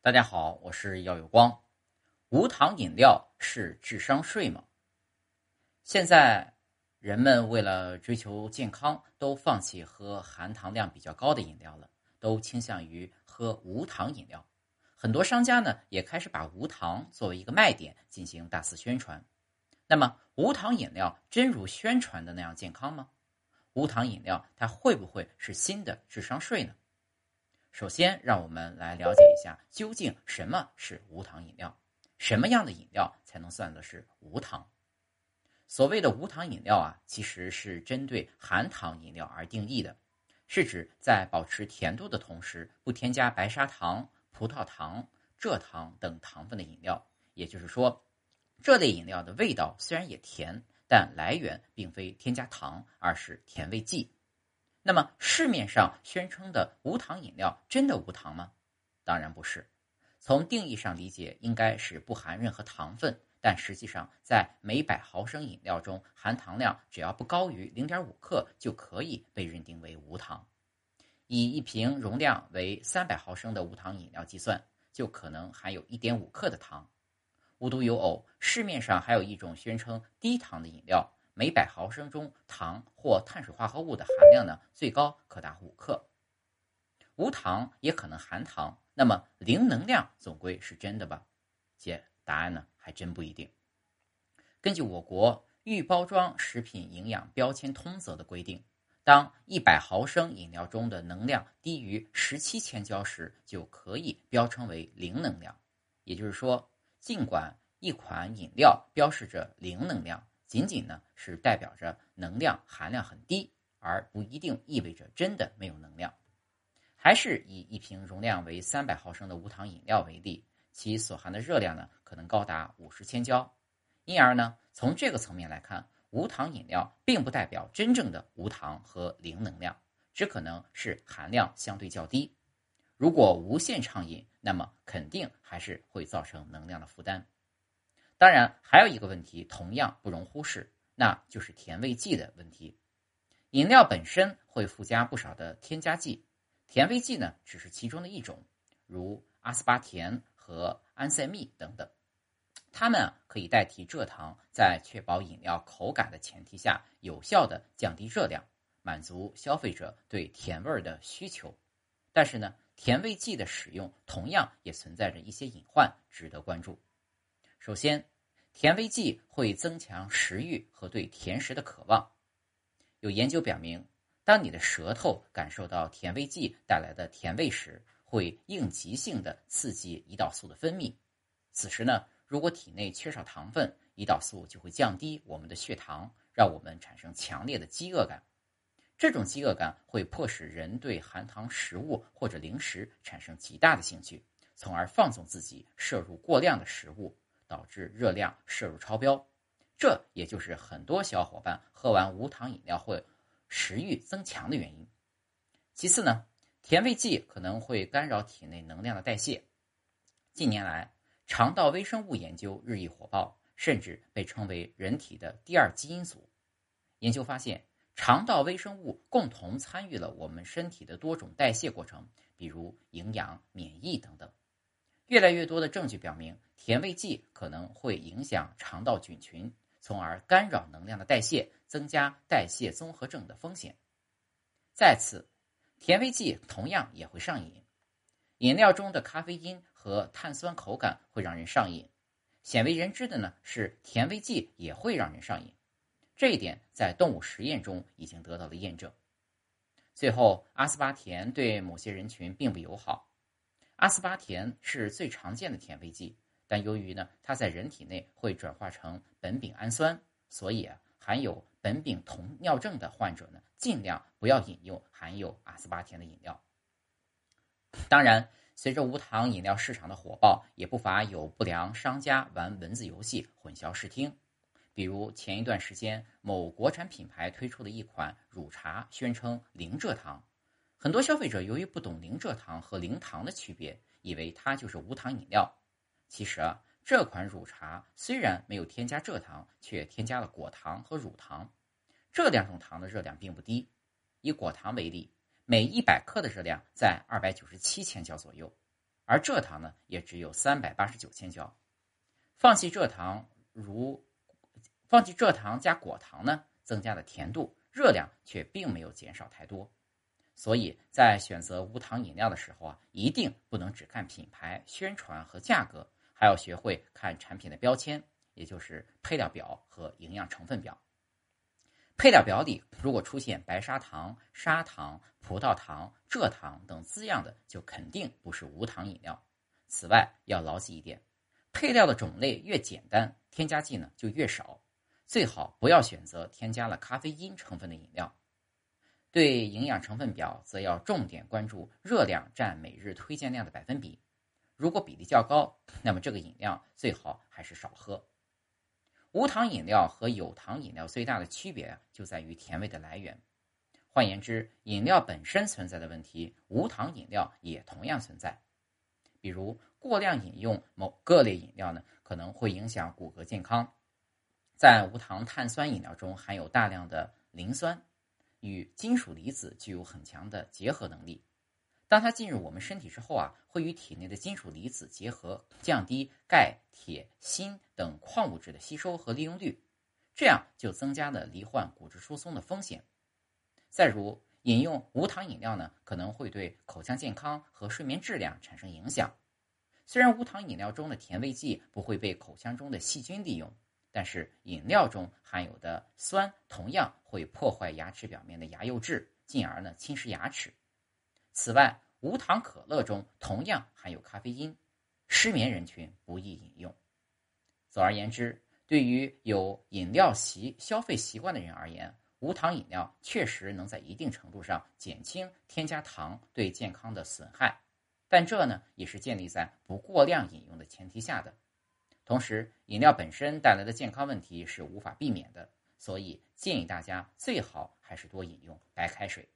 大家好，我是耀有光。无糖饮料是智商税吗？现在人们为了追求健康，都放弃喝含糖量比较高的饮料了，都倾向于喝无糖饮料。很多商家呢也开始把无糖作为一个卖点进行大肆宣传。那么，无糖饮料真如宣传的那样健康吗？无糖饮料它会不会是新的智商税呢？首先，让我们来了解一下究竟什么是无糖饮料，什么样的饮料才能算的是无糖？所谓的无糖饮料啊，其实是针对含糖饮料而定义的，是指在保持甜度的同时，不添加白砂糖、葡萄糖、蔗糖等糖分的饮料。也就是说，这类饮料的味道虽然也甜，但来源并非添加糖，而是甜味剂。那么市面上宣称的无糖饮料真的无糖吗？当然不是。从定义上理解，应该是不含任何糖分。但实际上，在每百毫升饮料中，含糖量只要不高于零点五克，就可以被认定为无糖。以一瓶容量为三百毫升的无糖饮料计算，就可能含有一点五克的糖。无独有偶，市面上还有一种宣称低糖的饮料。每百毫升中糖或碳水化合物的含量呢，最高可达五克。无糖也可能含糖，那么零能量总归是真的吧？姐答案呢，还真不一定。根据我国预包装食品营养标签通则的规定，当一百毫升饮料中的能量低于十七千焦时，就可以标称为零能量。也就是说，尽管一款饮料标示着零能量。仅仅呢是代表着能量含量很低，而不一定意味着真的没有能量。还是以一瓶容量为三百毫升的无糖饮料为例，其所含的热量呢可能高达五十千焦。因而呢，从这个层面来看，无糖饮料并不代表真正的无糖和零能量，只可能是含量相对较低。如果无限畅饮，那么肯定还是会造成能量的负担。当然，还有一个问题同样不容忽视，那就是甜味剂的问题。饮料本身会附加不少的添加剂，甜味剂呢只是其中的一种，如阿斯巴甜和安赛蜜等等。它们可以代替蔗糖，在确保饮料口感的前提下，有效的降低热量，满足消费者对甜味儿的需求。但是呢，甜味剂的使用同样也存在着一些隐患，值得关注。首先，甜味剂会增强食欲和对甜食的渴望。有研究表明，当你的舌头感受到甜味剂带来的甜味时，会应急性的刺激胰岛素的分泌。此时呢，如果体内缺少糖分，胰岛素就会降低我们的血糖，让我们产生强烈的饥饿感。这种饥饿感会迫使人对含糖食物或者零食产生极大的兴趣，从而放纵自己摄入过量的食物。导致热量摄入超标，这也就是很多小伙伴喝完无糖饮料会食欲增强的原因。其次呢，甜味剂可能会干扰体内能量的代谢。近年来，肠道微生物研究日益火爆，甚至被称为人体的第二基因组。研究发现，肠道微生物共同参与了我们身体的多种代谢过程，比如营养、免疫等等。越来越多的证据表明，甜味剂可能会影响肠道菌群，从而干扰能量的代谢，增加代谢综合症的风险。再次，甜味剂同样也会上瘾。饮料中的咖啡因和碳酸口感会让人上瘾。鲜为人知的呢是，甜味剂也会让人上瘾。这一点在动物实验中已经得到了验证。最后，阿斯巴甜对某些人群并不友好。阿斯巴甜是最常见的甜味剂，但由于呢它在人体内会转化成苯丙氨酸，所以含有苯丙酮尿症的患者呢尽量不要饮用含有阿斯巴甜的饮料。当然，随着无糖饮料市场的火爆，也不乏有不良商家玩文字游戏混淆视听。比如前一段时间某国产品牌推出的一款乳茶，宣称零蔗糖。很多消费者由于不懂零蔗糖和零糖的区别，以为它就是无糖饮料。其实啊，这款乳茶虽然没有添加蔗糖，却添加了果糖和乳糖。这两种糖的热量并不低。以果糖为例，每一百克的热量在二百九十七千焦左右。而蔗糖呢也只有三百八十九千焦。放弃蔗糖如放弃蔗糖加果糖呢，增加的甜度，热量却并没有减少太多。所以在选择无糖饮料的时候啊，一定不能只看品牌宣传和价格，还要学会看产品的标签，也就是配料表和营养成分表。配料表里如果出现白砂糖、砂糖、葡萄糖、蔗糖等字样的，就肯定不是无糖饮料。此外，要牢记一点：配料的种类越简单，添加剂呢就越少，最好不要选择添加了咖啡因成分的饮料。对营养成分表，则要重点关注热量占每日推荐量的百分比。如果比例较高，那么这个饮料最好还是少喝。无糖饮料和有糖饮料最大的区别就在于甜味的来源。换言之，饮料本身存在的问题，无糖饮料也同样存在。比如，过量饮用某各类饮料呢，可能会影响骨骼健康。在无糖碳酸饮料中含有大量的磷酸。与金属离子具有很强的结合能力，当它进入我们身体之后啊，会与体内的金属离子结合，降低钙、铁、锌等矿物质的吸收和利用率，这样就增加了罹患骨质疏松的风险。再如，饮用无糖饮料呢，可能会对口腔健康和睡眠质量产生影响。虽然无糖饮料中的甜味剂不会被口腔中的细菌利用。但是饮料中含有的酸同样会破坏牙齿表面的牙釉质，进而呢侵蚀牙齿。此外，无糖可乐中同样含有咖啡因，失眠人群不宜饮用。总而言之，对于有饮料习消费习惯的人而言，无糖饮料确实能在一定程度上减轻添加糖对健康的损害，但这呢也是建立在不过量饮用的前提下的。同时，饮料本身带来的健康问题是无法避免的，所以建议大家最好还是多饮用白开水。